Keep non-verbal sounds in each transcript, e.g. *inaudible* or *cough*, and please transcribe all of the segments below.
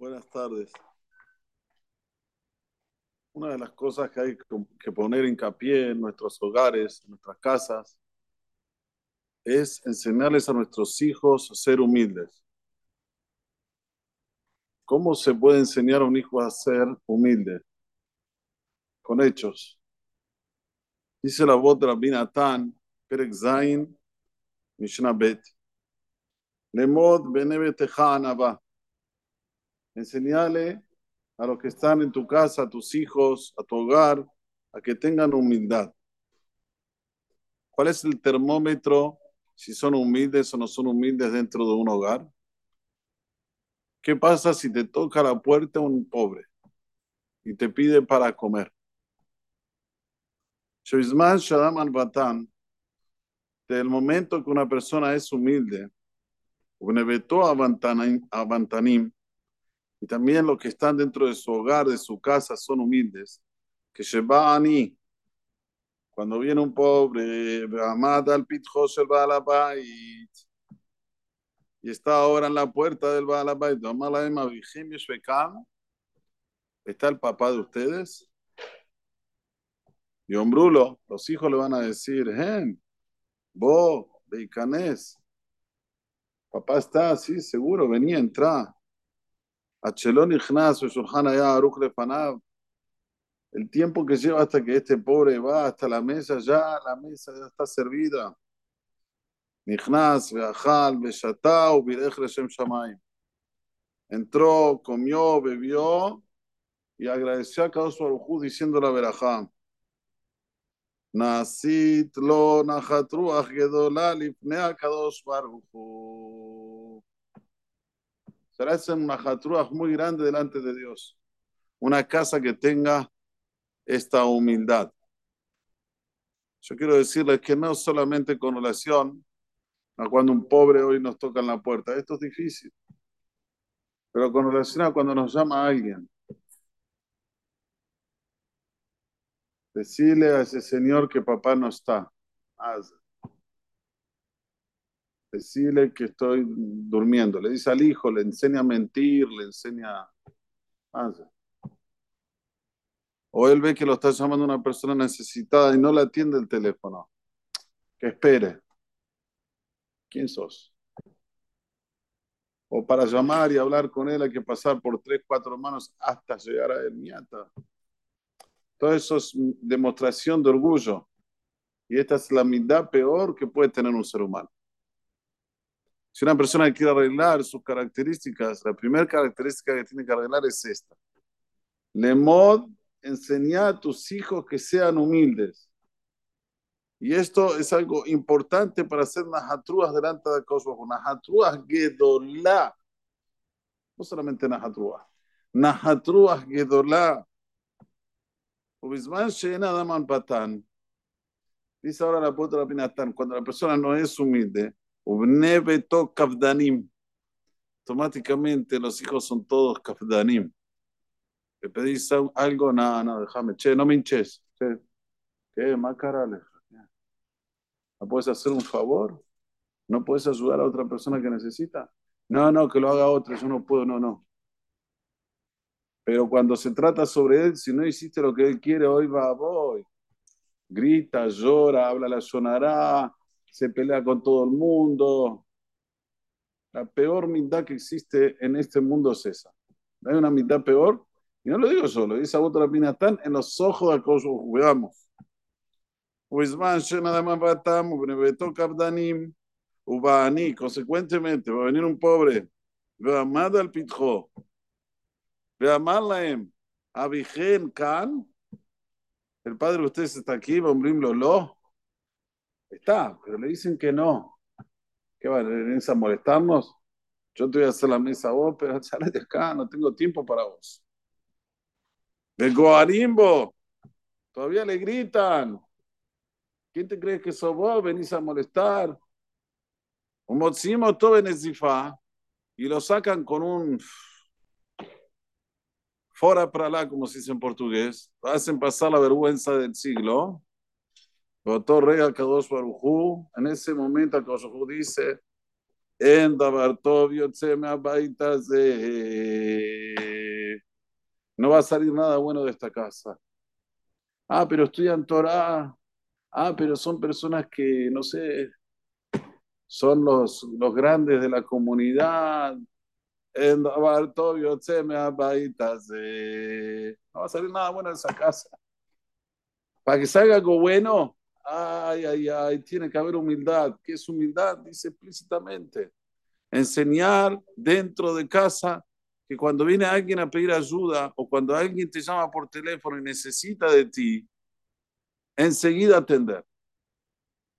Buenas tardes. Una de las cosas que hay que poner hincapié en nuestros hogares, en nuestras casas, es enseñarles a nuestros hijos a ser humildes. ¿Cómo se puede enseñar a un hijo a ser humilde? Con hechos. Dice la voz de Rabbi Natan, Perek Zain, Mishnah Bet. Lemod Benebeteja Enseñale a los que están en tu casa, a tus hijos, a tu hogar, a que tengan humildad. ¿Cuál es el termómetro si son humildes o no son humildes dentro de un hogar? ¿Qué pasa si te toca la puerta un pobre y te pide para comer? Shadam al del momento que una persona es humilde, Abantanim, y también los que están dentro de su hogar, de su casa, son humildes, que Sheba'ani, cuando viene un pobre, al y está ahora en la puerta del Baalabait, está el papá de ustedes. Y hombrulo, los hijos le van a decir, Hen, vos, Beikanés, papá está, sí, seguro, venía, entra. Achelón Ignaz, el tiempo que lleva hasta que este pobre va hasta la mesa, ya la mesa ya está servida. Entró, comió, bebió y agradeció a Kadosh Baruj diciendo la verajá. Nasit lo nahatruach gedola lifnea Kadosh Baruj será una jatruaj muy grande delante de Dios. Una casa que tenga esta humildad. Yo quiero decirles que no solamente con relación a cuando un pobre hoy nos toca en la puerta, esto es difícil, pero con relación a cuando nos llama alguien. Decirle a ese señor que papá no está. Decirle que estoy durmiendo. Le dice al hijo, le enseña a mentir, le enseña... O él ve que lo está llamando una persona necesitada y no le atiende el teléfono. Que espere. ¿Quién sos? O para llamar y hablar con él hay que pasar por tres, cuatro manos hasta llegar a él, miata. Todo eso es demostración de orgullo. Y esta es la mitad peor que puede tener un ser humano. Si una persona quiere arreglar sus características, la primera característica que tiene que arreglar es esta. Le mod enseñar a tus hijos que sean humildes. Y esto es algo importante para hacer nahatruas delante de cosas. Nahatruas gedolá. No solamente nahatruas. Nahatruas gedolá. Ubisman shena daman patan. Dice ahora la la Pinatán, cuando la persona no es humilde, kafdanim. Automáticamente los hijos son todos kafdanim. ¿Le pedís algo? No, no, déjame. Che, no me hinches. Che. ¿Qué? Más cara, ¿No puedes hacer un favor? ¿No puedes ayudar a otra persona que necesita? No, no, que lo haga otro. Yo no puedo, no, no. Pero cuando se trata sobre él, si no hiciste lo que él quiere, hoy va, voy. Grita, llora, habla la sonará, se pelea con todo el mundo. La peor mitad que existe en este mundo es esa. ¿No hay una mitad peor? Y no lo digo solo, dice otra Pinatán en los ojos de acoso, veamos. Consecuentemente, va a venir un pobre, al pitjo, laem, abigen kan, el padre de ustedes está aquí, bombrim lo Está, pero le dicen que no. ¿Qué van a molestarnos? Yo te voy a hacer la mesa a vos, pero *laughs* sale de acá, no tengo tiempo para vos. De Goarimbo, todavía le gritan. ¿Quién te cree que sos vos? Venís a molestar. Motzimo todo en y lo sacan con un fora para lá, como se dice en portugués. Hacen pasar la vergüenza del siglo. Votó rey a Kadosh Barujú. En ese momento, Kadosh dice: En Dabartov No va a salir nada bueno de esta casa. Ah, pero estudian Torah. Ah, pero son personas que, no sé, son los, los grandes de la comunidad. En Dabartov No va a salir nada bueno de esa casa. Para que salga algo bueno, ay, ay, ay, tiene que haber humildad. ¿Qué es humildad? Dice explícitamente. Enseñar dentro de casa que cuando viene alguien a pedir ayuda o cuando alguien te llama por teléfono y necesita de ti, enseguida atender.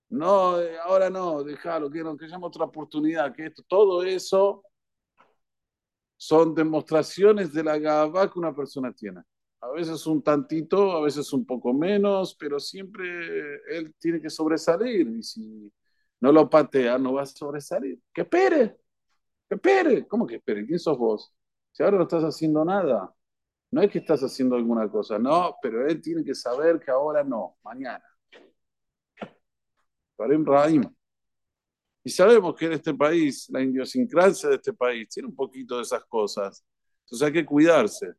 No, eh, ahora no, déjalo, que, no, que llame otra oportunidad, que esto, todo eso son demostraciones de la gaba que una persona tiene a veces un tantito, a veces un poco menos, pero siempre él tiene que sobresalir y si no lo patea no va a sobresalir. Que espere, que espere. ¿Cómo que espere? ¿Quién sos vos? Si ahora no estás haciendo nada, no es que estás haciendo alguna cosa, no, pero él tiene que saber que ahora no, mañana. Y sabemos que en este país, la idiosincrasia de este país tiene un poquito de esas cosas. Entonces hay que cuidarse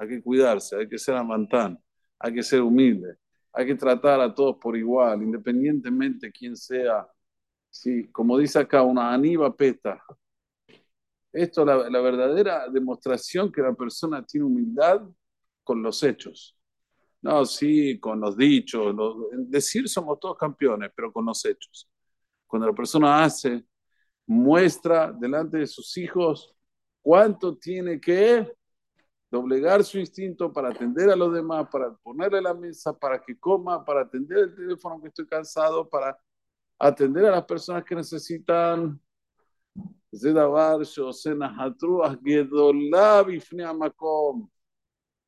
hay que cuidarse, hay que ser amantán, hay que ser humilde, hay que tratar a todos por igual, independientemente de quién sea. Sí, como dice acá, una aniba peta. Esto es la, la verdadera demostración que la persona tiene humildad con los hechos. No, sí, con los dichos. decir somos todos campeones, pero con los hechos. Cuando la persona hace, muestra delante de sus hijos cuánto tiene que doblegar su instinto para atender a los demás, para ponerle la mesa, para que coma, para atender el teléfono que estoy cansado, para atender a las personas que necesitan.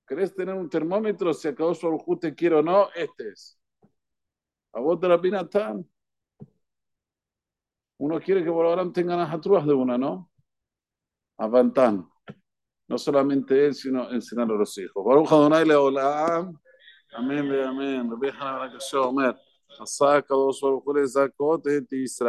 ¿Querés tener un termómetro? Si acabó su te quiero o no, este es. A vos de la Pinatán. Uno quiere que por ahora tengan las de una, ¿no? Avantán no solamente él, sino enseñar a los hijos. Baruch Adonai Leolam. Amén, amén. Rabbi Hanan Rakasha Omer. עשה הקדוש ברוך הוא לזכות את ישראל.